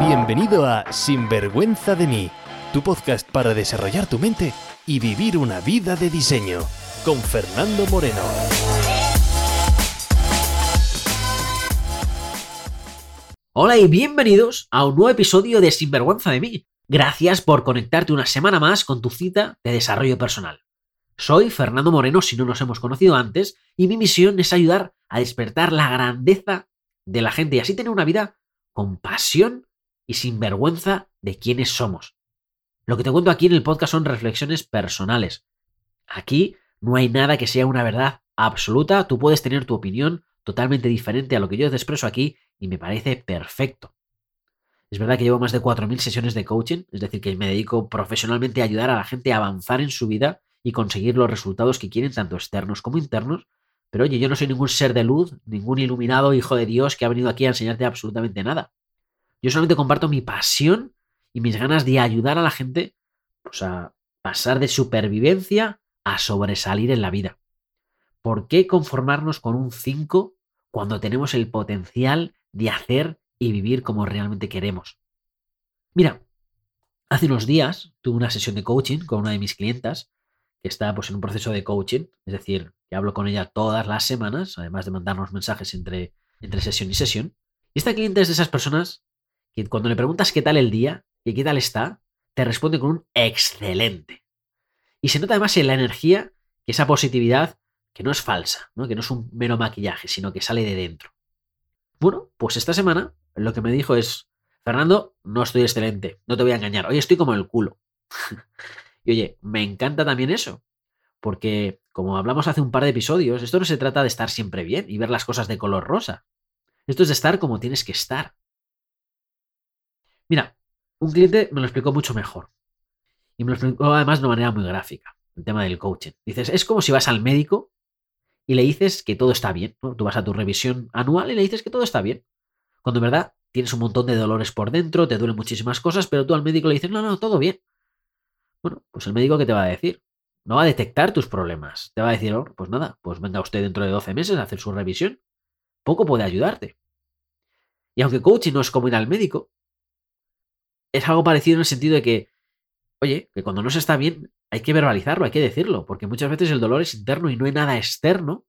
Bienvenido a Sinvergüenza de mí, tu podcast para desarrollar tu mente y vivir una vida de diseño, con Fernando Moreno. Hola y bienvenidos a un nuevo episodio de Sinvergüenza de mí. Gracias por conectarte una semana más con tu cita de desarrollo personal. Soy Fernando Moreno si no nos hemos conocido antes y mi misión es ayudar a despertar la grandeza de la gente y así tener una vida con pasión y sin vergüenza de quiénes somos. Lo que te cuento aquí en el podcast son reflexiones personales. Aquí no hay nada que sea una verdad absoluta, tú puedes tener tu opinión totalmente diferente a lo que yo te expreso aquí y me parece perfecto. Es verdad que llevo más de 4.000 sesiones de coaching, es decir, que me dedico profesionalmente a ayudar a la gente a avanzar en su vida y conseguir los resultados que quieren, tanto externos como internos. Pero oye, yo no soy ningún ser de luz, ningún iluminado hijo de Dios que ha venido aquí a enseñarte absolutamente nada. Yo solamente comparto mi pasión y mis ganas de ayudar a la gente pues, a pasar de supervivencia a sobresalir en la vida. ¿Por qué conformarnos con un 5 cuando tenemos el potencial de hacer y vivir como realmente queremos? Mira, hace unos días tuve una sesión de coaching con una de mis clientas que está pues, en un proceso de coaching, es decir, que hablo con ella todas las semanas, además de mandarnos mensajes entre, entre sesión y sesión. Y esta cliente es de esas personas que cuando le preguntas qué tal el día y qué tal está, te responde con un excelente. Y se nota además en la energía que esa positividad que no es falsa, ¿no? que no es un mero maquillaje, sino que sale de dentro. Bueno, pues esta semana lo que me dijo es, Fernando, no estoy excelente, no te voy a engañar, hoy estoy como el culo. y oye, me encanta también eso, porque como hablamos hace un par de episodios, esto no se trata de estar siempre bien y ver las cosas de color rosa. Esto es de estar como tienes que estar. Mira, un cliente me lo explicó mucho mejor. Y me lo explicó además de una manera muy gráfica, el tema del coaching. Dices, es como si vas al médico y le dices que todo está bien. Tú vas a tu revisión anual y le dices que todo está bien. Cuando en verdad tienes un montón de dolores por dentro, te duelen muchísimas cosas, pero tú al médico le dices, no, no, todo bien. Bueno, pues el médico, ¿qué te va a decir? No va a detectar tus problemas. Te va a decir, oh, pues nada, pues venga usted dentro de 12 meses a hacer su revisión. Poco puede ayudarte. Y aunque coaching no es como ir al médico, es algo parecido en el sentido de que, oye, que cuando no se está bien hay que verbalizarlo, hay que decirlo, porque muchas veces el dolor es interno y no hay nada externo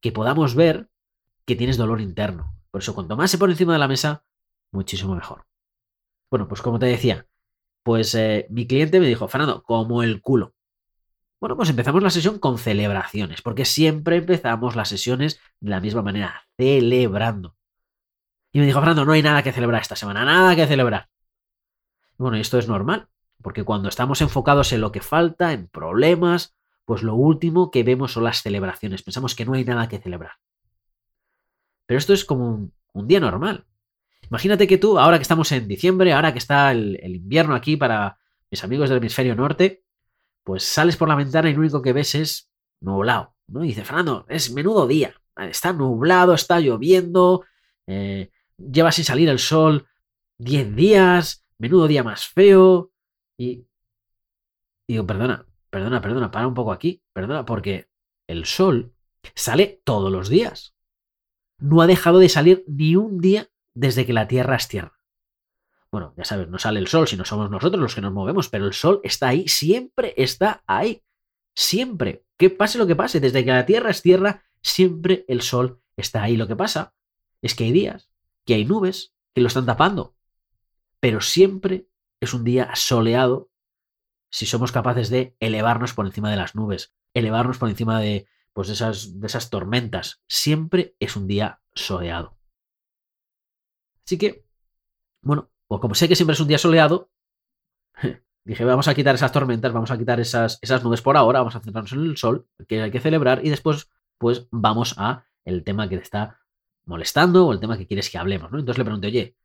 que podamos ver que tienes dolor interno. Por eso, cuanto más se pone encima de la mesa, muchísimo mejor. Bueno, pues como te decía, pues eh, mi cliente me dijo, Fernando, como el culo. Bueno, pues empezamos la sesión con celebraciones, porque siempre empezamos las sesiones de la misma manera, celebrando. Y me dijo, Fernando, no hay nada que celebrar esta semana, nada que celebrar. Bueno, esto es normal, porque cuando estamos enfocados en lo que falta, en problemas, pues lo último que vemos son las celebraciones. Pensamos que no hay nada que celebrar. Pero esto es como un, día normal. Imagínate que tú, ahora que estamos en diciembre, ahora que está el, invierno aquí para mis amigos del hemisferio norte, pues sales por la ventana y lo único que ves es nublado. ¿no? Y dice, Fernando, es menudo día. Está nublado, está lloviendo, eh, lleva sin salir el sol 10 días, menudo día más feo. Y digo, perdona, perdona, perdona, para un poco aquí, perdona, porque el sol sale todos los días. No ha dejado de salir ni un día desde que la Tierra es Tierra. Bueno, ya sabes, no sale el sol, sino somos nosotros los que nos movemos, pero el sol está ahí, siempre está ahí. Siempre. Que pase lo que pase, desde que la Tierra es Tierra, siempre el sol está ahí. Lo que pasa es que hay días, que hay nubes, que lo están tapando pero siempre es un día soleado si somos capaces de elevarnos por encima de las nubes, elevarnos por encima de, pues, esas, esas tormentas. Siempre es un día soleado. Así que, bueno, pues como sé que siempre es un día soleado, dije, vamos a quitar esas tormentas, vamos a quitar esas, esas nubes por ahora, vamos a centrarnos en el sol, que hay que celebrar, y después, pues vamos a el tema que te está molestando o el tema que quieres que hablemos, ¿no? Entonces le pregunté, oye,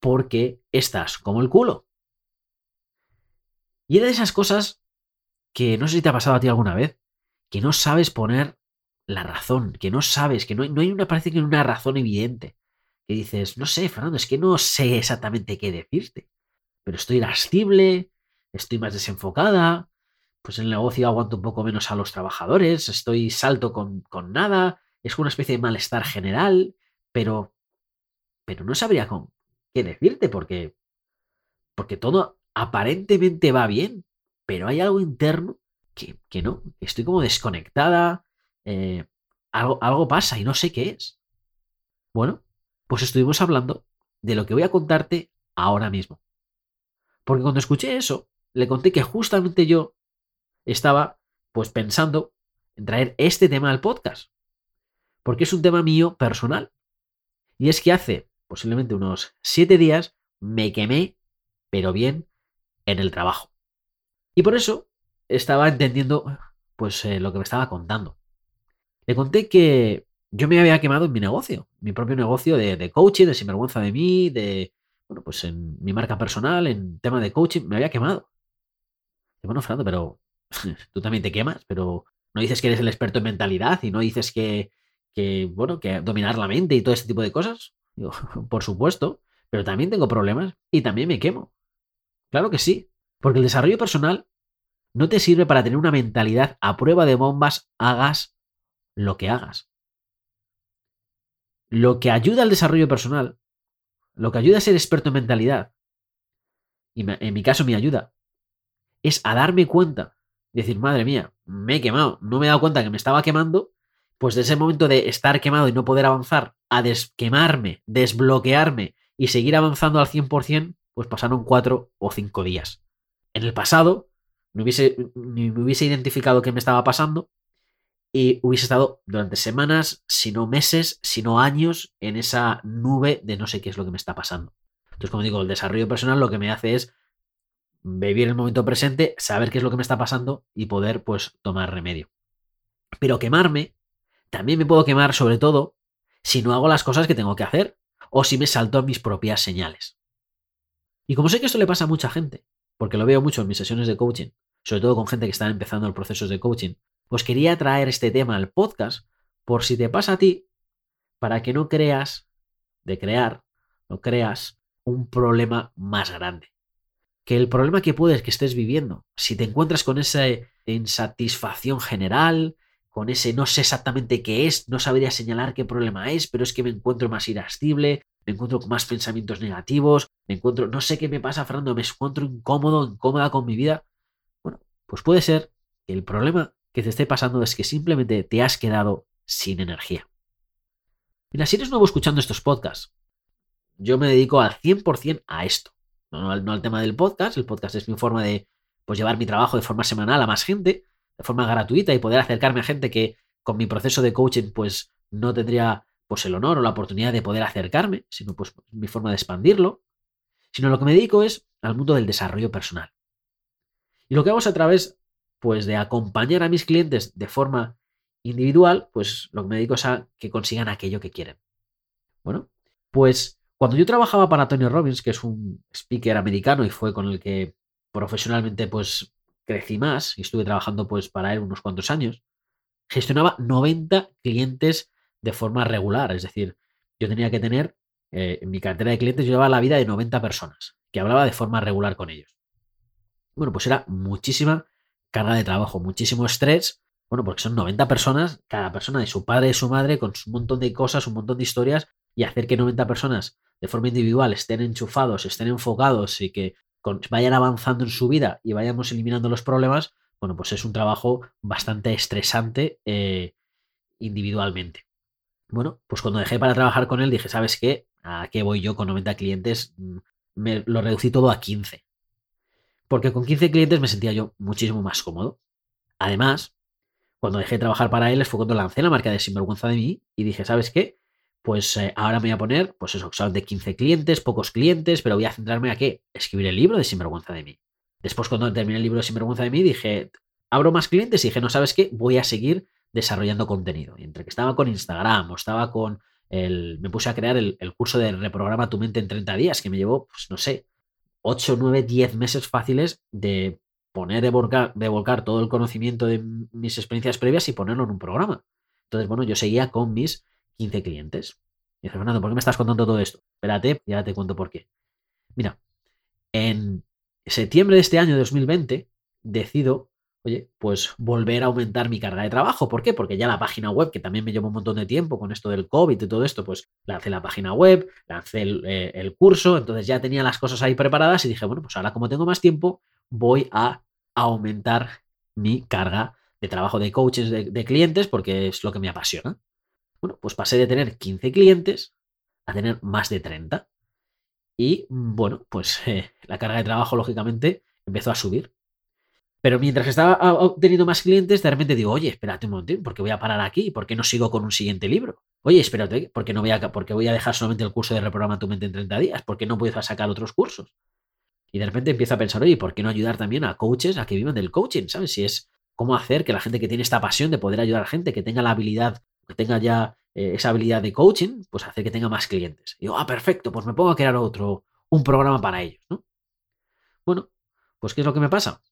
porque estás como el culo. Y era de esas cosas que no sé si te ha pasado a ti alguna vez, que no sabes poner la razón, que no sabes, que no hay, no hay una, parece que una razón evidente. Que dices, no sé, Fernando, es que no sé exactamente qué decirte, pero estoy irascible, estoy más desenfocada, pues en el negocio aguanto un poco menos a los trabajadores, estoy salto con, con nada, es una especie de malestar general, pero, pero no sabría con, qué decirte, porque Porque todo aparentemente va bien, pero hay algo interno que, que no, estoy como desconectada, eh, algo, algo pasa y no sé qué es. Bueno, pues estuvimos hablando de lo que voy a contarte ahora mismo. Porque cuando escuché eso, le conté que justamente yo estaba pues pensando en traer este tema al podcast. Porque es un tema mío personal. Y es que hace posiblemente unos siete días me quemé, pero bien, en el trabajo. Y por eso estaba entendiendo pues eh, lo que me estaba contando. Le conté que yo me había quemado en mi negocio, mi propio negocio de, coaching, de sinvergüenza de mí, de, bueno, pues en mi marca personal, en tema de coaching, me había quemado. Y bueno, Fernando, pero tú también te quemas, pero no dices que eres el experto en mentalidad y no dices que, que bueno, que dominar la mente y todo este tipo de cosas. Por supuesto, pero también tengo problemas y también me quemo. Claro que sí, porque el desarrollo personal no te sirve para tener una mentalidad a prueba de bombas, hagas lo que hagas. Lo que ayuda al desarrollo personal, lo que ayuda a ser experto en mentalidad, y en mi caso me ayuda, es a darme cuenta, decir, madre mía, me he quemado, no me he dado cuenta que me estaba quemando, pues de ese momento de estar quemado y no poder avanzar, a desquemarme, desbloquearme y seguir avanzando al 100%, pues pasaron cuatro o cinco días. En el pasado, me hubiese, me hubiese identificado qué me estaba pasando y hubiese estado durante semanas, si no meses, si no años, en esa nube de no sé qué es lo que me está pasando. Entonces, como digo, el desarrollo personal lo que me hace es vivir el momento presente, saber qué es lo que me está pasando y poder, pues, tomar remedio. Pero quemarme, también me puedo quemar, sobre todo, si no hago las cosas que tengo que hacer o si me salto a mis propias señales. Y como sé que esto le pasa a mucha gente, porque lo veo mucho en mis sesiones de coaching, sobre todo con gente que está empezando el proceso de coaching, pues quería traer este tema al podcast por si te pasa a ti, para que no creas de crear, no creas un problema más grande. Que el problema que puedes que estés viviendo, si te encuentras con esa insatisfacción general, con ese no sé exactamente qué es, no sabría señalar qué problema es, pero es que me encuentro más irascible, me encuentro con más pensamientos negativos, me encuentro, no sé qué me pasa, Fernando, me encuentro incómodo, incómoda con mi vida. Bueno, pues puede ser que el problema que te esté pasando es que simplemente te has quedado sin energía. Mira, si eres nuevo escuchando estos podcasts, yo me dedico al 100% a esto. No, no, al tema del podcast, el podcast es mi forma de pues, llevar mi trabajo de forma semanal a más gente, de forma gratuita y poder acercarme a gente que con mi proceso de coaching pues no tendría pues el honor o la oportunidad de poder acercarme, sino pues mi forma de expandirlo, sino lo que me dedico es al mundo del desarrollo personal. Y lo que hago es a través pues de acompañar a mis clientes de forma individual, pues lo que me dedico es a que consigan aquello que quieren. Bueno, pues cuando yo trabajaba para Tony Robbins, que es un speaker americano y fue con el que profesionalmente pues crecí más y estuve trabajando pues para él unos cuantos años, gestionaba 90 clientes de forma regular. Es decir, yo tenía que tener, eh, en mi cartera de clientes, yo llevaba la vida de 90 personas, que hablaba de forma regular con ellos. Bueno, pues era muchísima carga de trabajo, muchísimo estrés. Bueno, porque son 90 personas, cada persona de su padre y su madre, con un montón de cosas, un montón de historias, y hacer que 90 personas de forma individual estén enchufados, estén enfocados y que vayan avanzando en su vida y vayamos eliminando los problemas, bueno, pues es un trabajo bastante estresante eh, individualmente. Bueno, pues cuando dejé para trabajar con él dije, ¿sabes qué? ¿A qué voy yo con 90 clientes? Mm, me lo reducí todo a 15. Porque con 15 clientes me sentía yo muchísimo más cómodo. Además, cuando dejé de trabajar para él fue cuando lancé la marca de Sinvergüenza de mí y dije, ¿sabes qué? Pues eh, ahora me voy a poner, pues eso, de 15 clientes, pocos clientes, pero voy a centrarme a qué? Escribir el libro de Sinvergüenza de mí. Después, cuando terminé el libro de Sinvergüenza de mí, dije, abro más clientes y dije, no sabes qué, voy a seguir desarrollando contenido. Y entre que estaba con Instagram o estaba con el. Me puse a crear el, curso de reprograma tu mente en 30 días, que me llevó, pues no sé, 8, 9, 10 meses fáciles de poner, de volcar, de volcar todo el conocimiento de mis experiencias previas y ponerlo en un programa. Entonces, bueno, yo seguía con mis 15 clientes. Y dije, Fernando, ¿por qué me estás contando todo esto? Espérate, ya te cuento por qué. Mira, en septiembre de este año 2020 decido oye, pues volver a aumentar mi carga de trabajo. ¿Por qué? Porque ya la página web, que también me llevó un montón de tiempo con esto del COVID y todo esto, pues lancé la página web, lancé el, eh, el curso, entonces ya tenía las cosas ahí preparadas y dije, bueno, pues ahora como tengo más tiempo, voy a aumentar mi carga de trabajo de coaches de, clientes porque es lo que me apasiona. Bueno, pues pasé de tener 15 clientes a tener más de 30. Y bueno, pues la carga de trabajo, lógicamente, empezó a subir. Pero mientras estaba teniendo más clientes, de repente digo, oye, espérate un momento, ¿por qué voy a parar aquí? ¿Por qué no sigo con un siguiente libro? Oye, espérate, ¿por qué, no voy a, porque voy a dejar solamente el curso de reprograma tu mente en 30 días? ¿Por qué no puedo sacar otros cursos? Y de repente empiezo a pensar, oye, ¿por qué no ayudar también a coaches a que vivan del coaching? ¿Sabes? Si es cómo hacer que la gente que tiene esta pasión de poder ayudar a gente, que tenga la habilidad, que tenga ya eh, esa habilidad de coaching, pues hacer que tenga más clientes. Y digo, ah, perfecto, pues me pongo a crear otro, un programa para ellos, ¿no? Bueno, pues ¿qué es lo que me pasa?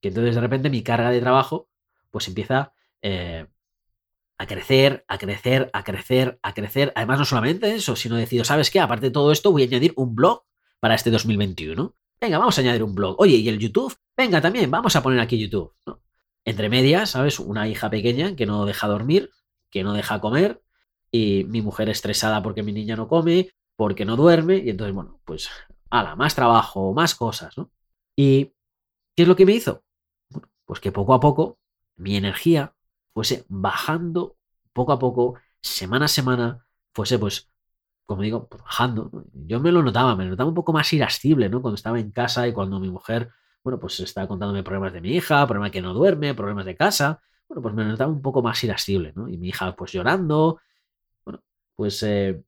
Que entonces de repente mi carga de trabajo pues empieza eh, a crecer, a crecer, a crecer, a crecer. Además, no solamente eso, sino decido, ¿sabes qué? Aparte de todo esto, voy a añadir un blog para este 2021. Venga, vamos a añadir un blog. Oye, ¿y el YouTube? Venga, también, vamos a poner aquí YouTube. Entre medias, ¿sabes? Una hija pequeña que no deja dormir, que no deja comer, y mi mujer estresada porque mi niña no come, porque no duerme, y entonces, bueno, pues, ala, más trabajo, más cosas, ¿no? ¿Y qué es lo que me hizo? Pues que poco a poco mi energía fuese bajando, poco a poco, semana a semana, fuese pues como digo, pues bajando. Yo me lo notaba, me lo notaba un poco más irascible, ¿no? Cuando estaba en casa y cuando mi mujer, bueno, pues estaba contándome problemas de mi hija, problemas que no duerme, problemas de casa. Bueno, pues me notaba un poco más irascible, ¿no? Y mi hija, pues llorando. Bueno, pues. Eh,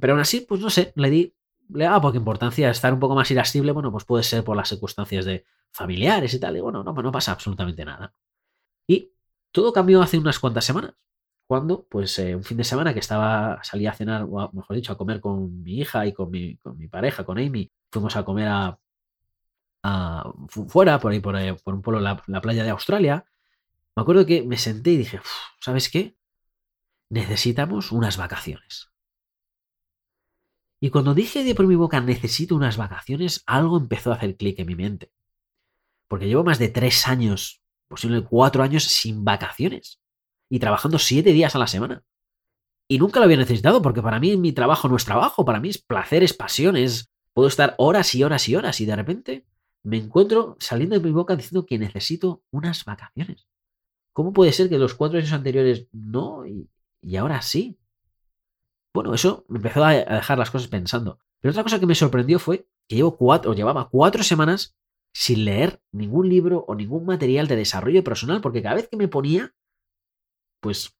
pero aún así, pues no sé, le di. Le daba poca importancia estar un poco más irascible. Bueno, pues puede ser por las circunstancias de familiares y tal. Y bueno, no, no pasa absolutamente nada. Y todo cambió hace unas cuantas semanas cuando, pues eh, un fin de semana que estaba, salí a cenar, o mejor dicho, a comer con mi hija y con mi, con mi pareja, con Amy, fuimos a comer a, fuera, por ahí, por, por un pueblo, la, playa de Australia. Me acuerdo que me senté y dije, ¿sabes qué? Necesitamos unas vacaciones. Y cuando dije de por mi boca necesito unas vacaciones, algo empezó a hacer clic en mi mente. Porque llevo más de tres años, posiblemente cuatro años sin vacaciones y trabajando siete días a la semana. Y nunca lo había necesitado porque para mí mi trabajo no es trabajo, para mí es placer, es pasión, Puedo estar horas y horas y horas y de repente me encuentro saliendo de mi boca diciendo que necesito unas vacaciones. ¿Cómo puede ser que los cuatro años anteriores no y, y ahora sí? Bueno, eso me empezó a dejar las cosas pensando. Pero otra cosa que me sorprendió fue que llevo cuatro, o llevaba cuatro semanas sin leer ningún libro o ningún material de desarrollo personal, porque cada vez que me ponía pues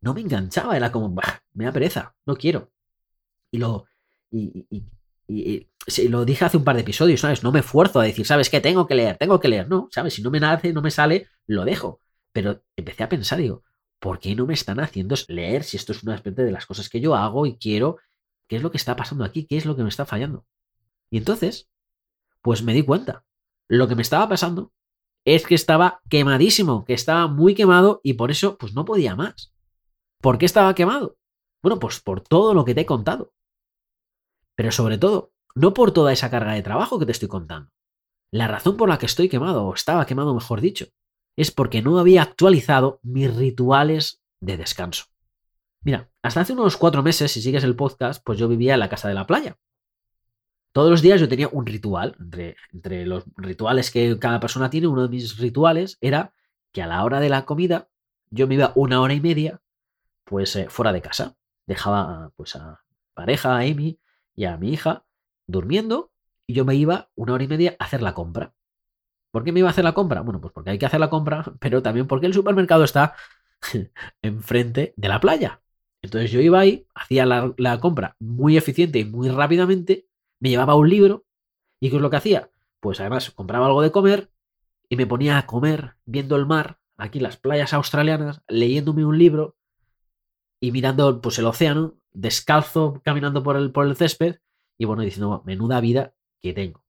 no me enganchaba, era como, me da pereza, no quiero. Y lo, y, lo dije hace un par de episodios, ¿sabes? No me esfuerzo a decir, ¿sabes qué? Tengo que leer, tengo que leer, no, ¿sabes? Si no me nace, no me sale, lo dejo. Pero empecé a pensar, digo, ¿por qué no me están haciendo leer si esto es una de las cosas que yo hago y quiero? ¿Qué es lo que está pasando aquí? ¿Qué es lo que me está fallando? Y entonces, pues me di cuenta. Lo que me estaba pasando es que estaba quemadísimo, que estaba muy quemado y por eso pues no podía más. ¿Por qué estaba quemado? Bueno, pues por todo lo que te he contado. Pero sobre todo, no por toda esa carga de trabajo que te estoy contando. La razón por la que estoy quemado, o estaba quemado mejor dicho, es porque no había actualizado mis rituales de descanso. Mira, hasta hace unos cuatro meses, si sigues el podcast, pues yo vivía en la casa de la playa. Todos los días yo tenía un ritual. Entre, los rituales que cada persona tiene, uno de mis rituales era que a la hora de la comida yo me iba una hora y media pues eh, fuera de casa. Dejaba pues a pareja, a Amy y a mi hija durmiendo y yo me iba una hora y media a hacer la compra. ¿Por qué me iba a hacer la compra? Bueno, pues porque hay que hacer la compra, pero también porque el supermercado está enfrente de la playa. Entonces yo iba ahí, hacía la, compra muy eficiente y muy rápidamente me llevaba un libro y ¿qué es lo que hacía? Pues además compraba algo de comer y me ponía a comer viendo el mar, aquí las playas australianas, leyéndome un libro y mirando pues el océano, descalzo, caminando por el, por el césped y bueno, diciendo, menuda vida que tengo.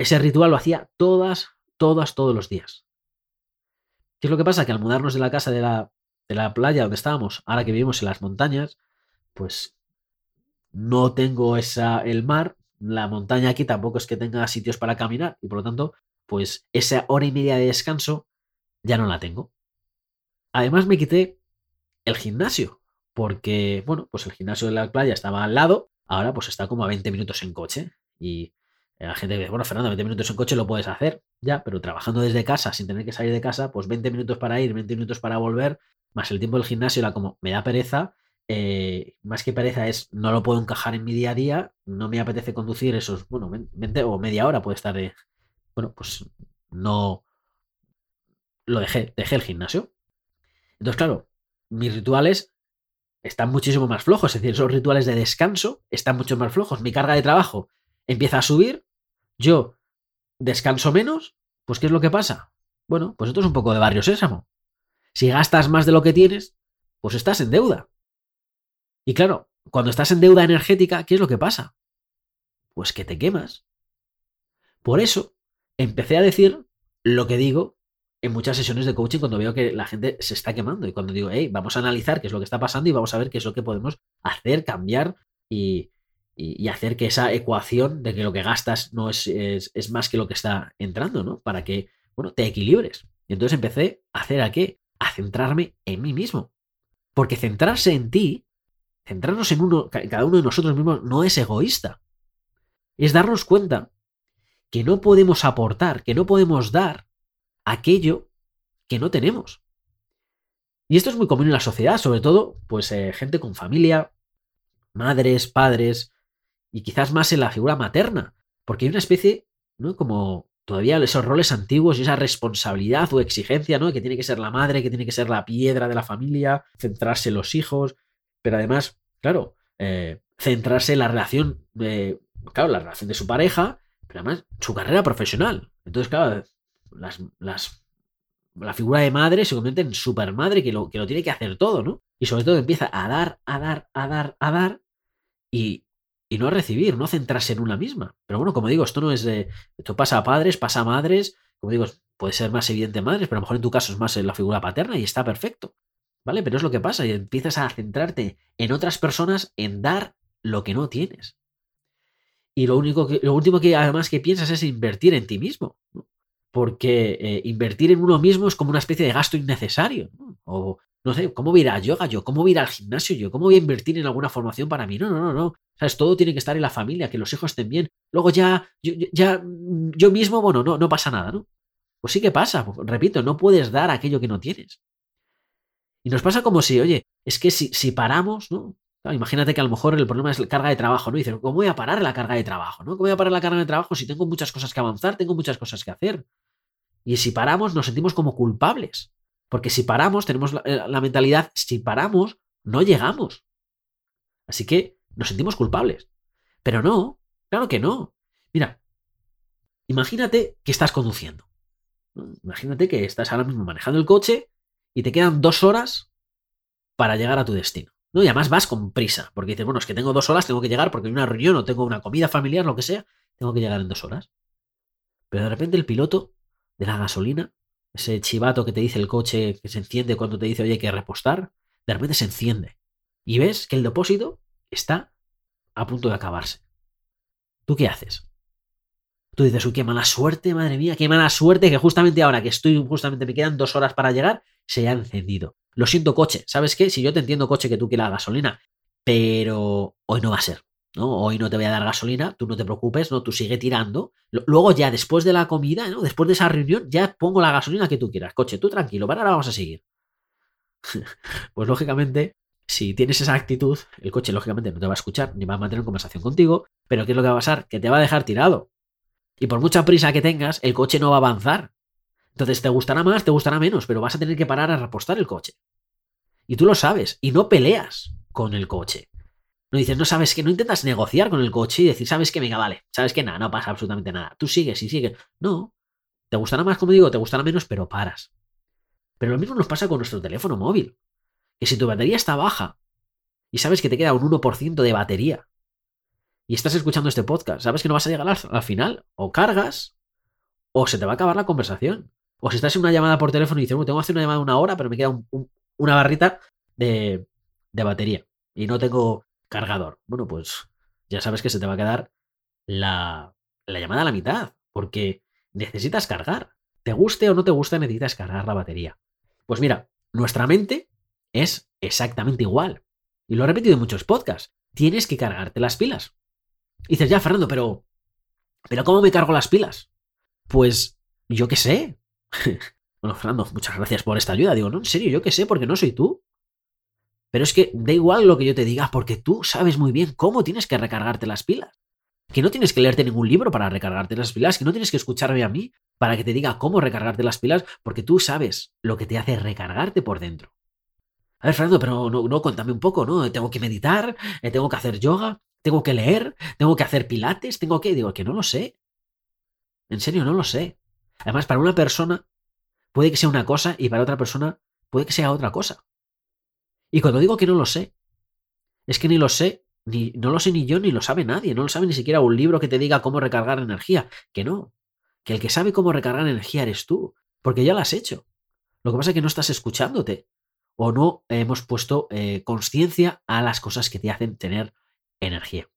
Ese ritual lo hacía todas, todas, todos los días. ¿Qué es lo que pasa? Que al mudarnos de la casa de la, de la playa donde estábamos, ahora que vivimos en las montañas, pues no tengo esa, el mar, la montaña aquí tampoco es que tenga sitios para caminar y por lo tanto, pues esa hora y media de descanso ya no la tengo. Además me quité el gimnasio, porque, bueno, pues el gimnasio de la playa estaba al lado, ahora pues está como a 20 minutos en coche. Y la gente dice, bueno, Fernando, 20 minutos en coche lo puedes hacer, ya, pero trabajando desde casa, sin tener que salir de casa, pues 20 minutos para ir, 20 minutos para volver, más el tiempo del gimnasio, era como, me da pereza, eh, más que pereza es, no lo puedo encajar en mi día a día, no me apetece conducir esos, bueno, 20 o media hora puede estar de, bueno, pues no, lo dejé, dejé el gimnasio. Entonces, claro, mis rituales están muchísimo más flojos, es decir, esos rituales de descanso están mucho más flojos, mi carga de trabajo empieza a subir, yo descanso menos, pues ¿qué es lo que pasa? Bueno, pues esto es un poco de barrio sésamo. Si gastas más de lo que tienes, pues estás en deuda. Y claro, cuando estás en deuda energética, ¿qué es lo que pasa? Pues que te quemas. Por eso empecé a decir lo que digo en muchas sesiones de coaching cuando veo que la gente se está quemando y cuando digo, hey, vamos a analizar qué es lo que está pasando y vamos a ver qué es lo que podemos hacer, cambiar y, y, hacer que esa ecuación de que lo que gastas no es, es, más que lo que está entrando, ¿no? Para que, bueno, te equilibres. Y entonces empecé a hacer a qué? A centrarme en mí mismo. Porque centrarse en ti, centrarnos en uno, cada uno de nosotros mismos, no es egoísta. Es darnos cuenta que no podemos aportar, que no podemos dar aquello que no tenemos. Y esto es muy común en la sociedad, sobre todo, pues eh, gente con familia, madres, padres, y quizás más en la figura materna, porque hay una especie, ¿no? Como todavía esos roles antiguos y esa responsabilidad o exigencia, ¿no? Que tiene que ser la madre, que tiene que ser la piedra de la familia, centrarse en los hijos, pero además, claro, eh, centrarse en la relación, claro, la relación de su pareja, pero además su carrera profesional. Entonces, claro, las, las, la figura de madre se convierte en supermadre que lo, que lo tiene que hacer todo, ¿no? Y sobre todo empieza a dar, a dar, a dar, a dar, y, y no recibir, no centrarse en una misma. Pero bueno, como digo, esto no es de. Esto pasa a padres, pasa a madres. Como digo, puede ser más evidente en madres, pero a lo mejor en tu caso es más en la figura paterna y está perfecto. ¿Vale? Pero es lo que pasa y empiezas a centrarte en otras personas en dar lo que no tienes. Y lo, único que, lo último que además que piensas es invertir en ti mismo. Porque eh, invertir en uno mismo es como una especie de gasto innecesario. O no sé, ¿cómo voy a ir a yoga yo? ¿Cómo voy a ir al gimnasio yo? ¿Cómo voy a invertir en alguna formación para mí? No, no, no, no. ¿Sabes? Todo tiene que estar en la familia, que los hijos estén bien. Luego ya, yo, ya, yo mismo, bueno, no, no pasa nada, ¿no? Pues sí que pasa, repito, no puedes dar aquello que no tienes. Y nos pasa como si, oye, es que si, si paramos, ¿no? imagínate que a lo mejor el problema es la carga de trabajo, ¿no? Y ¿cómo voy a parar la carga de trabajo? ¿no? ¿Cómo voy a parar la carga de trabajo si tengo muchas cosas que avanzar, tengo muchas cosas que hacer? Y si paramos, nos sentimos como culpables. Porque si paramos, tenemos eh, la, mentalidad, si paramos, no llegamos. Así que nos sentimos culpables. Pero no, claro que no. Mira, imagínate que estás conduciendo. Imagínate que estás ahora mismo manejando el coche y te quedan dos horas para llegar a tu destino. ¿no? Y además vas con prisa, porque dices, bueno, es que tengo dos horas, tengo que llegar porque hay una reunión o tengo una comida familiar, lo que sea, tengo que llegar en dos horas. Pero de repente el piloto de la gasolina ese chivato que te dice el coche que se enciende cuando te dice, oye, hay que repostar, de repente se enciende. Y ves que el depósito está a punto de acabarse. ¿Tú qué haces? Tú dices, uy, qué mala suerte, madre mía, qué mala suerte que justamente ahora que estoy, justamente me quedan dos horas para llegar, se ha encendido. Lo siento, coche. ¿Sabes qué? Si yo te entiendo, coche, que tú quieras gasolina, pero hoy no va a ser. ¿No? Hoy no te voy a dar gasolina, tú no te preocupes, ¿no? Tú sigue tirando. Luego ya después de la comida. Después de esa reunión, ya pongo la gasolina que tú quieras. Coche, tú tranquilo, para ahora vamos a seguir. pues lógicamente, si tienes esa actitud, el coche lógicamente no te va a escuchar ni va a mantener conversación contigo, pero ¿qué es lo que va a pasar? Que te va a dejar tirado. Y por mucha prisa que tengas, el coche no va a avanzar. Entonces te gustará más, te gustará menos, pero vas a tener que parar a repostar el coche. Y tú lo sabes, y no peleas con el coche. No dices, no sabes que no intentas negociar con el coche y decir, sabes que venga, vale, sabes que nada, no pasa absolutamente nada. Tú sigues y sigues. No, te gustará más, como digo, te gustará menos, pero paras. Pero lo mismo nos pasa con nuestro teléfono móvil. Que si tu batería está baja y sabes que te queda un 1% de batería y estás escuchando este podcast, sabes que no vas a llegar al, final, o cargas o se te va a acabar la conversación. O si estás en una llamada por teléfono y dices, tengo que hacer una llamada de una hora, pero me queda una barrita de, de batería y no tengo cargador. Bueno, pues ya sabes que se te va a quedar la, la llamada a la mitad, porque necesitas cargar. te guste o no te guste, necesitas cargar la batería. Pues mira, nuestra mente es exactamente igual. Y lo he repetido en muchos podcasts. Tienes que cargarte las pilas. Y dices, ya, Fernando, pero. ¿Pero cómo me cargo las pilas? Pues yo qué sé. bueno, Fernando, muchas gracias por esta ayuda. Digo, no, en serio, yo qué sé, porque no soy tú. Pero es que da igual lo que yo te diga, porque tú sabes muy bien cómo tienes que recargarte las pilas. Que no tienes que leerte ningún libro para recargarte las pilas, que no tienes que escucharme a mí para que te diga cómo recargarte las pilas, porque tú sabes lo que te hace recargarte por dentro. A ver, Fernando, pero no, no, cuéntame un poco, ¿no? Tengo que meditar, eh, tengo que hacer yoga, tengo que leer, tengo que hacer pilates, tengo que... Digo, que no lo sé. En serio, no lo sé. Además, para una persona puede que sea una cosa y para otra persona puede que sea otra cosa. Y cuando digo que no lo sé, es que ni lo sé, ni, no lo sé ni yo, ni lo sabe nadie, no lo sabe ni siquiera un libro que te diga cómo recargar energía. Que no. Que el que sabe cómo recargar energía eres tú, porque ya lo has hecho. Lo que pasa es que no estás escuchándote o no hemos puesto eh, conciencia a las cosas que te hacen tener energía.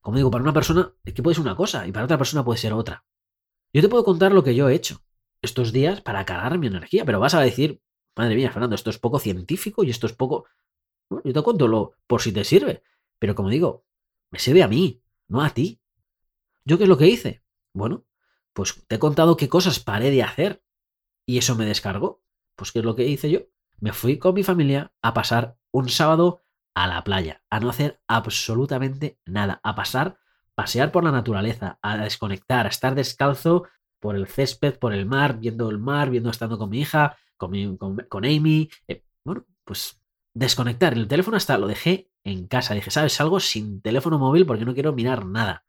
Como digo, para una persona que puede ser una cosa y para otra persona puede ser otra. Yo te puedo contar lo que yo he hecho estos días para cargar mi energía, pero vas a decir, madre mía, Fernando, esto es poco científico y esto es poco... Bueno, yo te cuento lo por si te sirve, pero como digo, me sirve a mí, no a ti. ¿Yo qué es lo que hice? Bueno, pues te he contado qué cosas paré de hacer y eso me descargó. Pues qué es lo que hice yo me fui con mi familia a pasar un sábado a la playa, a no hacer absolutamente nada, a pasar, pasear por la naturaleza, a desconectar, a estar descalzo por el césped, por el mar, viendo el mar, viendo estando con mi hija, con, Amy. Eh, bueno, pues desconectar. El teléfono hasta lo dejé en casa. Dije, ¿sabes? Salgo sin teléfono móvil porque no quiero mirar nada.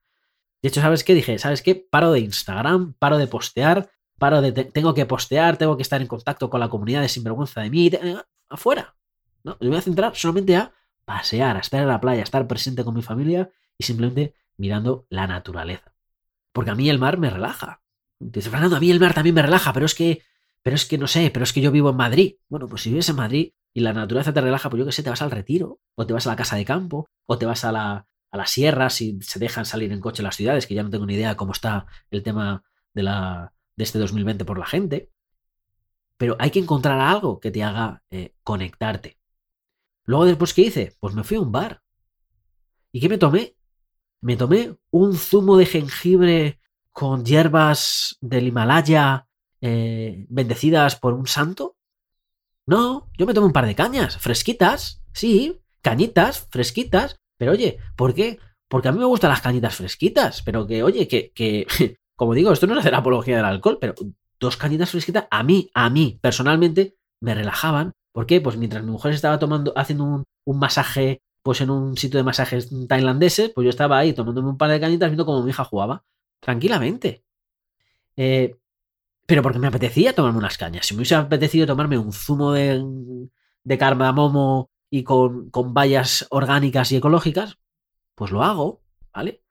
De hecho, ¿sabes qué? Dije, ¿sabes qué? Paro de Instagram, paro de postear, paro de tengo que postear, tengo que estar en contacto con la comunidad de sinvergüenza de mí, eh, afuera. ¿no? Me voy a centrar solamente a pasear, a estar en la playa, a estar presente con mi familia y simplemente mirando la naturaleza. Porque a mí el mar me relaja. Dice, Fernando, a mí el mar también me relaja, pero es que, pero es que no sé, pero es que yo vivo en Madrid. Bueno, pues si vives en Madrid y la naturaleza te relaja, pues yo que sé, te vas al retiro, o te vas a la casa de campo, o te vas a la, a la sierra si se dejan salir en coche las ciudades, que ya no tengo ni idea cómo está el tema de la, de este 2020 por la gente. Pero hay que encontrar algo que te haga eh, conectarte. Luego después, ¿qué hice? Pues me fui a un bar. ¿Y qué me tomé? Me tomé un zumo de jengibre con hierbas del Himalaya eh, bendecidas por un santo. No, yo me tomé un par de cañas, fresquitas, sí, cañitas, fresquitas. Pero oye, ¿por qué? Porque a mí me gustan las cañitas fresquitas, pero que, oye, que, que Como digo, esto no es hacer apología del alcohol, pero dos cañitas fresquitas a mí, a mí, personalmente, me relajaban. ¿Por qué? Pues mientras mi mujer estaba tomando, haciendo un, masaje, pues en un sitio de masajes tailandeses, pues yo estaba ahí tomándome un par de cañitas viendo cómo mi hija jugaba. Tranquilamente. Eh, pero porque me apetecía tomarme unas cañas. Si me hubiese apetecido tomarme un zumo de, de cardamomo y con, con vallas orgánicas y ecológicas, pues lo hago, ¿vale?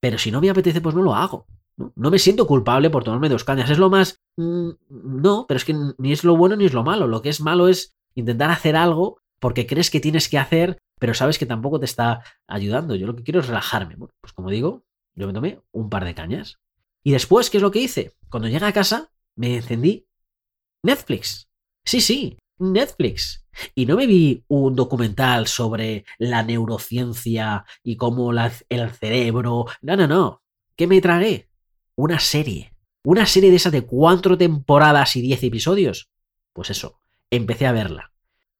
Pero si no me apetece, pues no lo hago. ¿no? me siento culpable por tomarme dos cañas. Es lo más... Mm, no, pero es que ni es lo bueno ni es lo malo. Lo que es malo es intentar hacer algo porque crees que tienes que hacer, pero sabes que tampoco te está ayudando. Yo lo que quiero es relajarme. Bueno, pues como digo, yo me tomé un par de cañas. Y después, ¿qué es lo que hice? Cuando llegué a casa, me encendí Netflix. Sí, sí, Netflix. Y no me vi un documental sobre la neurociencia y cómo el cerebro. No, no, no. ¿Qué me tragué? una serie. Una serie de esas de cuatro temporadas y diez episodios. Pues eso, empecé a verla.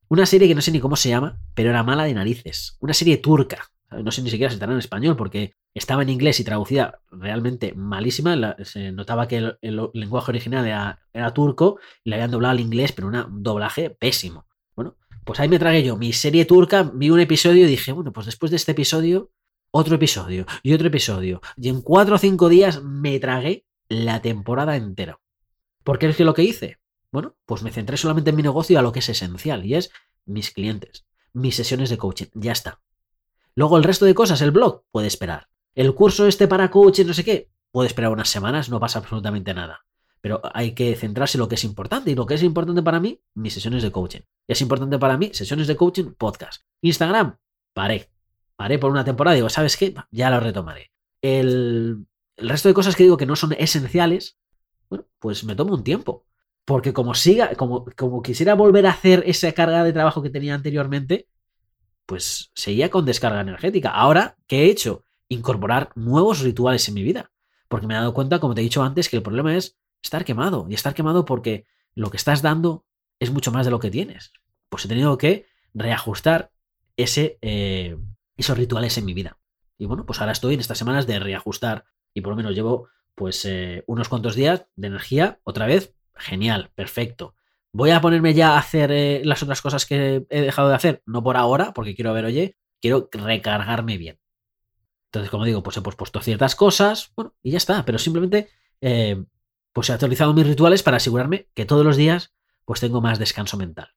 Una serie que no sé ni cómo se llama, pero era mala de narices. Una serie turca. No sé ni siquiera si estará en español porque estaba en inglés y traducida realmente malísima. se notaba que el, lenguaje original era, turco y le habían doblado al inglés, pero un doblaje pésimo. Bueno, pues ahí me tragué yo mi serie turca, vi un episodio y dije, bueno, pues después de este episodio otro episodio y otro episodio. Y en cuatro o cinco días me tragué la temporada entera. ¿Por qué es que lo que hice? Bueno, pues me centré solamente en mi negocio a lo que es esencial y es mis clientes, mis sesiones de coaching. Ya está. Luego el resto de cosas, el blog, puede esperar. El curso este para coaching, no sé qué, puede esperar unas semanas, no pasa absolutamente nada. Pero hay que centrarse en lo que es importante. Y lo que es importante para mí, mis sesiones de coaching. Es importante para mí, sesiones de coaching, podcast. Instagram, paré paré por una temporada y digo, ¿sabes qué? Ya lo retomaré. El, resto de cosas que digo que no son esenciales, bueno, pues me tomo un tiempo. Porque como siga, como, como quisiera volver a hacer esa carga de trabajo que tenía anteriormente, pues seguía con descarga energética. Ahora, ¿qué he hecho? Incorporar nuevos rituales en mi vida. Porque me he dado cuenta, como te he dicho antes, que el problema es estar quemado. Y estar quemado porque lo que estás dando es mucho más de lo que tienes. Pues he tenido que reajustar ese, eh, esos rituales en mi vida. Y bueno, pues ahora estoy en estas semanas de reajustar y por lo menos llevo pues eh, unos cuantos días de energía otra vez. Genial, perfecto. ¿Voy a ponerme ya a hacer eh, las otras cosas que he dejado de hacer? No por ahora, porque quiero ver, oye, quiero recargarme bien. Entonces, como digo, pues he puesto ciertas cosas, bueno, y ya está, pero simplemente pues he actualizado mis rituales para asegurarme que todos los días pues tengo más descanso mental.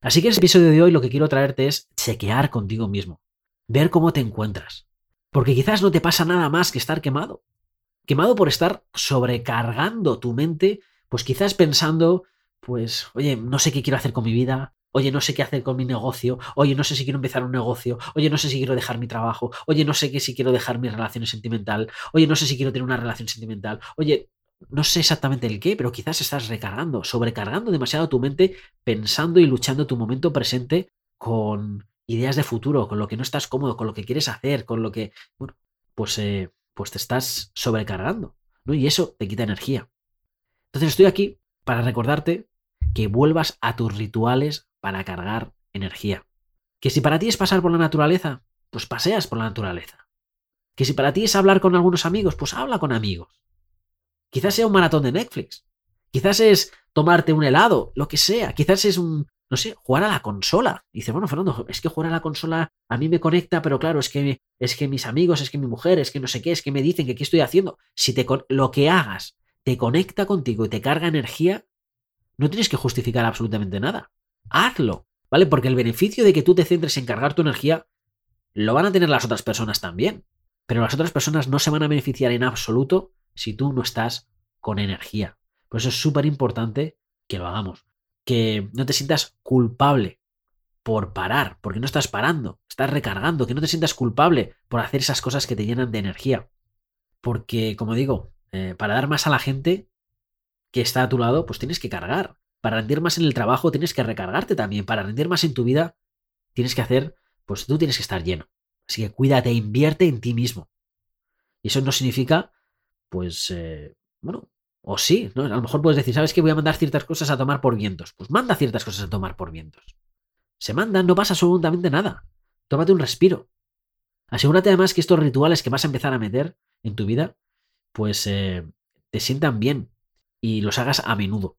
Así que en este episodio de hoy lo que quiero traerte es chequear contigo mismo, ver cómo te encuentras. Porque quizás no te pasa nada más que estar quemado. Quemado por estar sobrecargando tu mente, pues quizás pensando, pues, oye, no sé qué quiero hacer con mi vida, oye, no sé qué hacer con mi negocio, oye, no sé si quiero empezar un negocio, oye, no sé si quiero dejar mi trabajo, oye, no sé qué si quiero dejar mi relación sentimental, oye, no sé si quiero tener una relación sentimental, oye, no sé exactamente el qué, pero quizás estás recargando, sobrecargando demasiado tu mente pensando y luchando tu momento presente con ideas de futuro, con lo que no estás cómodo, con lo que quieres hacer, con lo que, bueno, pues, eh, pues te estás sobrecargando, ¿no? Y eso te quita energía. Entonces estoy aquí para recordarte que vuelvas a tus rituales para cargar energía. Que si para ti es pasar por la naturaleza, pues paseas por la naturaleza. Que si para ti es hablar con algunos amigos, pues habla con amigos. Quizás sea un maratón de Netflix. Quizás es tomarte un helado, lo que sea. Quizás es un, no sé, jugar a la consola. dice, bueno, Fernando, es que jugar a la consola a mí me conecta, pero claro, es que, es que mis amigos, es que mi mujer, es que no sé qué, es que me dicen que qué estoy haciendo. Si te, lo que hagas te conecta contigo y te carga energía, no tienes que justificar absolutamente nada. Hazlo, ¿vale? Porque el beneficio de que tú te centres en cargar tu energía lo van a tener las otras personas también. Pero las otras personas no se van a beneficiar en absoluto si tú no estás con energía. Por eso es súper importante que lo hagamos. Que no te sientas culpable por parar, porque no estás parando, estás recargando, que no te sientas culpable por hacer esas cosas que te llenan de energía. Porque, como digo, eh, para dar más a la gente que está a tu lado, pues tienes que cargar. Para rendir más en el trabajo, tienes que recargarte también. Para rendir más en tu vida, tienes que hacer, pues tú tienes que estar lleno. Así que cuídate, invierte en ti mismo. Y eso no significa pues, eh, bueno, o sí, ¿no? A lo mejor puedes decir, ¿sabes que voy a mandar ciertas cosas a tomar por vientos? Pues manda ciertas cosas a tomar por vientos. Se mandan, no pasa absolutamente nada. Tómate un respiro. Asegúrate además que estos rituales que vas a empezar a meter en tu vida, pues eh, te sientan bien y los hagas a menudo.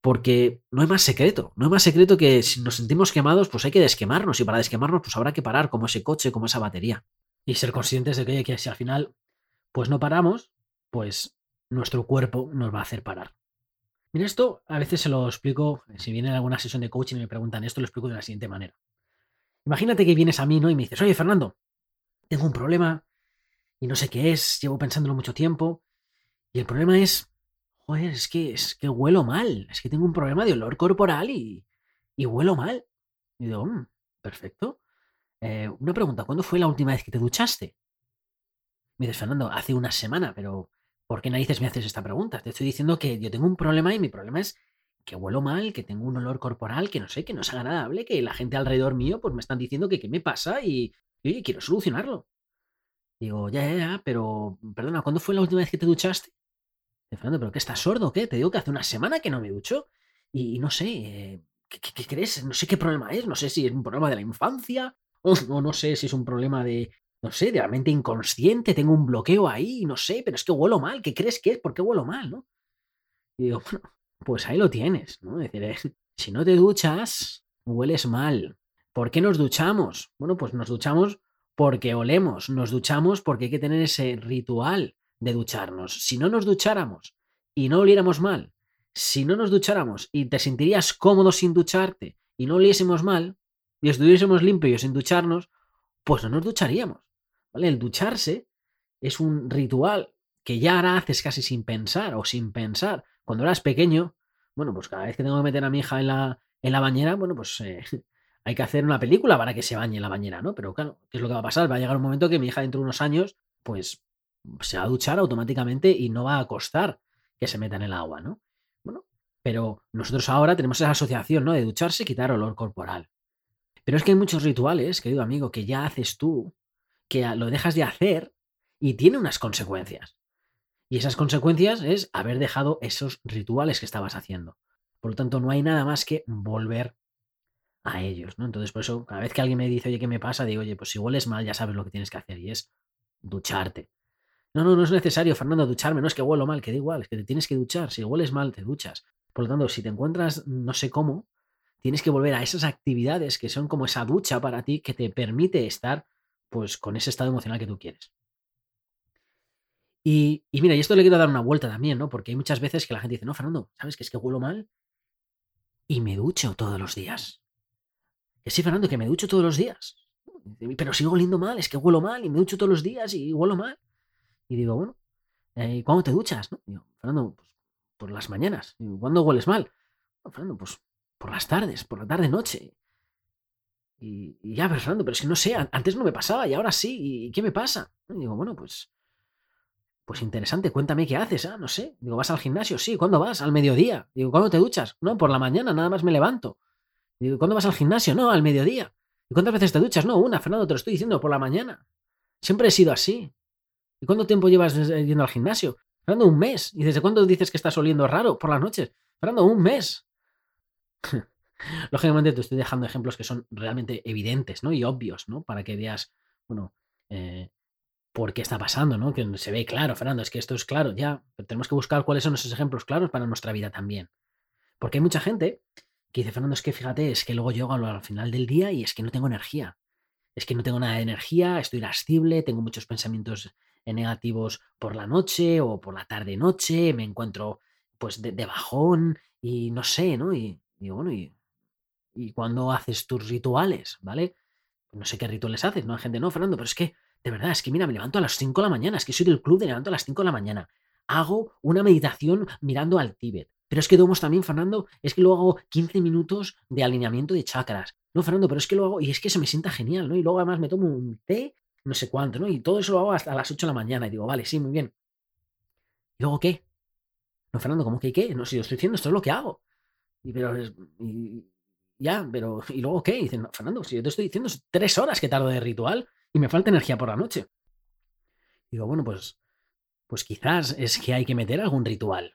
Porque no hay más secreto. No hay más secreto que si nos sentimos quemados, pues hay que desquemarnos. Y para desquemarnos, pues habrá que parar como ese coche, como esa batería. Y ser conscientes de que, que si al final pues no paramos, pues nuestro cuerpo nos va a hacer parar. Mira, esto a veces se lo explico, si viene en alguna sesión de coaching y me preguntan esto, lo explico de la siguiente manera. Imagínate que vienes a mí, ¿no? Y me dices, oye, Fernando, tengo un problema y no sé qué es, llevo pensándolo mucho tiempo. Y el problema es, joder, es que, es que huelo mal, es que tengo un problema de olor corporal y, y huelo mal. Y digo, mm, perfecto. Eh, una pregunta, ¿cuándo fue la última vez que te duchaste? Me dices, Fernando, hace una semana, pero ¿por qué narices me haces esta pregunta? Te estoy diciendo que yo tengo un problema y mi problema es que huelo mal, que tengo un olor corporal que no sé, que no es agradable, que la gente alrededor mío pues me están diciendo que qué me pasa y, quiero solucionarlo. Digo, ya, ya, ya, pero perdona, ¿cuándo fue la última vez que te duchaste? ¿Pero qué estás sordo qué? Te digo que hace una semana que no me ducho y, no sé, eh, ¿qué, crees? No sé qué problema es, no sé si es un problema de la infancia o no sé si es un problema de, no sé, de la mente inconsciente, tengo un bloqueo ahí, no sé, pero es que huelo mal, ¿qué crees que es? ¿Por qué huelo mal, no? Y digo, bueno, pues ahí lo tienes, ¿no? Es decir, si no te duchas, hueles mal. ¿Por qué nos duchamos? Bueno, pues nos duchamos porque olemos, nos duchamos porque hay que tener ese ritual de ducharnos. Si no nos ducháramos y no oliéramos mal, si no nos ducháramos y te sentirías cómodo sin ducharte y no oliésemos mal y estuviésemos limpios sin ducharnos, pues no nos ducharíamos. El ducharse es un ritual que ya ahora haces casi sin pensar o sin pensar. Cuando eras pequeño, bueno, pues cada vez que tengo que meter a mi hija en la, en la bañera, bueno, pues eh, hay que hacer una película para que se bañe en la bañera, ¿no? Pero claro, ¿qué es lo que va a pasar? Va a llegar un momento que mi hija dentro de unos años, pues se va a duchar automáticamente y no va a costar que se meta en el agua, ¿no? Bueno, pero nosotros ahora tenemos esa asociación, ¿no? De ducharse y quitar olor corporal. Pero es que hay muchos rituales, querido amigo, que ya haces tú, que lo dejas de hacer y tiene unas consecuencias. Y esas consecuencias es haber dejado esos rituales que estabas haciendo. Por lo tanto, no hay nada más que volver a ellos, ¿no? Entonces, por eso, cada vez que alguien me dice, oye, ¿qué me pasa? Digo, oye, pues si hueles mal, ya sabes lo que tienes que hacer y es ducharte. No, no, no es necesario, Fernando, ducharme, no es que huelo mal, que da igual, es que te tienes que duchar. Si hueles mal, te duchas. Por lo tanto, si te encuentras no sé cómo, tienes que volver a esas actividades que son como esa ducha para ti que te permite estar pues con ese estado emocional que tú quieres. Y, y, mira, y esto le quiero dar una vuelta también, ¿no? Porque hay muchas veces que la gente dice, no, Fernando, ¿sabes que es que huelo mal? Y me ducho todos los días. Que sí, Fernando, que me ducho todos los días. Pero sigo oliendo mal, es que huelo mal y me ducho todos los días y huelo mal. Y digo, bueno, ¿y eh, cuándo te duchas? ¿no? Digo, Fernando, pues por las mañanas. Digo, ¿Cuándo hueles mal? Fernando, pues por las tardes, por la tarde-noche. Y, ya, Fernando, pero es que no sé, antes no me pasaba y ahora sí. ¿Y qué me pasa? Y digo, bueno, pues pues interesante, cuéntame qué haces, ah, no sé. Digo, ¿vas al gimnasio? Sí, ¿cuándo vas? Al mediodía. Digo, ¿cuándo te duchas? No, por la mañana, nada más me levanto. Digo, ¿cuándo vas al gimnasio? No, al mediodía. ¿Y cuántas veces te duchas? No, una, Fernando, te lo estoy diciendo, por la mañana. Siempre he sido así. ¿Y cuánto tiempo llevas yendo al gimnasio? Fernando, un mes. ¿Y desde cuándo dices que estás oliendo raro por las noches? Fernando, un mes. Lógicamente te estoy dejando ejemplos que son realmente evidentes, ¿no? Y obvios, ¿no? Para que veas, bueno, eh, por qué está pasando, ¿no? Que se ve claro, Fernando, es que esto es claro, ya, pero tenemos que buscar cuáles son esos ejemplos claros para nuestra vida también. Porque hay mucha gente que dice, Fernando, es que fíjate, es que luego llego al final del día y es que no tengo energía. Es que no tengo nada de energía, estoy irascible, tengo muchos pensamientos negativos por la noche o por la tarde-noche, me encuentro pues de, bajón y no sé, ¿no? Y digo, bueno, ¿y, ¿y cuándo haces tus rituales? ¿Vale? No sé qué rituales haces, ¿no? Hay gente, no, Fernando, pero es que de verdad, es que mira, me levanto a las 5 de la mañana, es que soy del club de levanto a las 5 de la mañana. Hago una meditación mirando al Tíbet. Pero es que domos también, Fernando, es que luego hago 15 minutos de alineamiento de chakras. No, Fernando, pero es que lo hago y es que se me sienta genial, ¿no? Y luego además me tomo un té, no sé cuánto, ¿no? Y todo eso lo hago hasta las 8 de la mañana. Y digo, vale, sí, muy bien. ¿Y luego qué? No, Fernando, ¿cómo que qué? No, si yo estoy diciendo, esto es lo que hago. Y pero ya, pero ¿y luego qué? Y dicen, no, Fernando, si yo te estoy diciendo tres horas que tardo de ritual y me falta energía por la noche. Digo, bueno, pues, pues quizás es que hay que meter algún ritual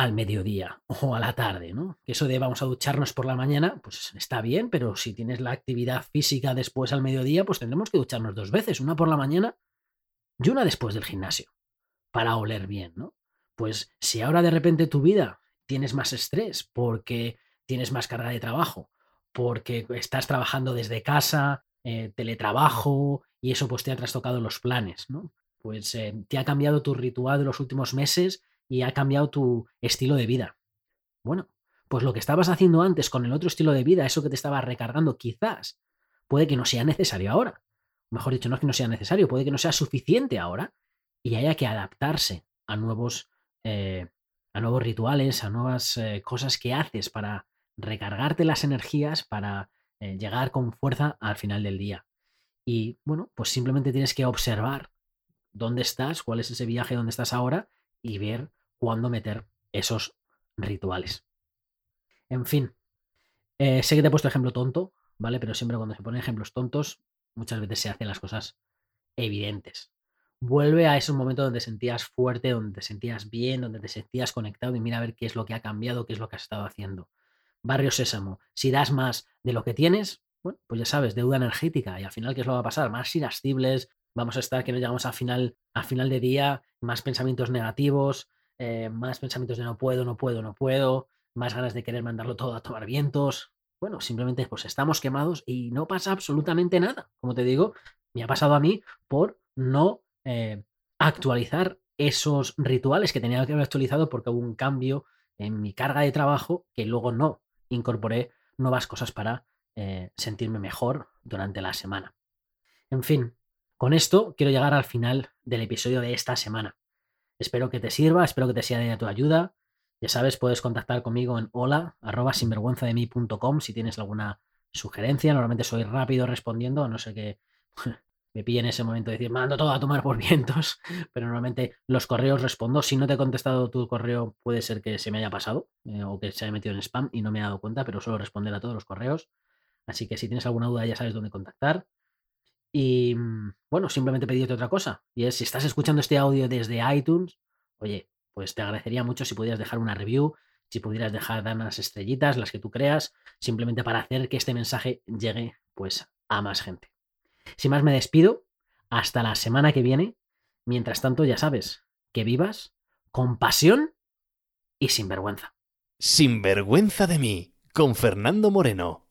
al mediodía o a la tarde, ¿no? Eso de vamos a ducharnos por la mañana, pues está bien, pero si tienes la actividad física después al mediodía, pues tendremos que ducharnos dos veces, una por la mañana y una después del gimnasio, para oler bien, ¿no? Pues si ahora de repente tu vida tienes más estrés porque tienes más carga de trabajo, porque estás trabajando desde casa, eh, teletrabajo y eso pues te ha trastocado los planes, ¿no? Pues eh, te ha cambiado tu ritual de los últimos meses y ha cambiado tu estilo de vida. Bueno, pues lo que estabas haciendo antes con el otro estilo de vida, eso que te estaba recargando, quizás puede que no sea necesario ahora. Mejor dicho, no es que no sea necesario, puede que no sea suficiente ahora y haya que adaptarse a nuevos, eh, a nuevos rituales, a nuevas cosas que haces para recargarte las energías, para eh, llegar con fuerza al final del día. Y bueno, pues simplemente tienes que observar dónde estás, cuál es ese viaje donde estás ahora y ver cuándo meter esos rituales. En fin, eh, sé que te he puesto ejemplo tonto, ¿vale? Pero siempre cuando se ponen ejemplos tontos, muchas veces se hacen las cosas evidentes. Vuelve a esos momentos donde sentías fuerte, donde te sentías bien, donde te sentías conectado y mira a ver qué es lo que ha cambiado, qué es lo que has estado haciendo. Barrio Sésamo, si das más de lo que tienes, bueno, pues ya sabes, deuda energética y al final, ¿qué es lo que va a pasar? Más irascibles, vamos a estar que no llegamos a final, a final de día, más pensamientos negativos, eh, más pensamientos de no puedo, no puedo, no puedo, más ganas de querer mandarlo todo a tomar vientos. Bueno, simplemente pues estamos quemados y no pasa absolutamente nada. Como te digo, me ha pasado a mí por no eh, actualizar esos rituales que tenía que haber actualizado porque hubo un cambio en mi carga de trabajo que luego no incorporé nuevas cosas para eh, sentirme mejor durante la semana. En fin, con esto quiero llegar al final del episodio de esta semana. Espero que te sirva, espero que te sea de tu ayuda. Ya sabes, puedes contactar conmigo en hola arroba sinvergüenzademi.com si tienes alguna sugerencia. Normalmente soy rápido respondiendo, a no ser que me pilla en ese momento de decir, mando todo a tomar por vientos, pero normalmente los correos respondo. Si no te he contestado tu correo, puede ser que se me haya pasado eh, o que se haya metido en spam y no me he dado cuenta, pero suelo responder a todos los correos. Así que si tienes alguna duda ya sabes dónde contactar. Y mm, bueno, simplemente pedirte otra cosa. Y es, si estás escuchando este audio desde iTunes, oye, pues te agradecería mucho si pudieras dejar una review, si pudieras dejar dar unas estrellitas, las que tú creas, simplemente para hacer que este mensaje llegue pues a más gente. Sin más me despido, hasta la semana que viene. Mientras tanto, ya sabes, que vivas con pasión y sin vergüenza. Sin vergüenza de mí, con Fernando Moreno.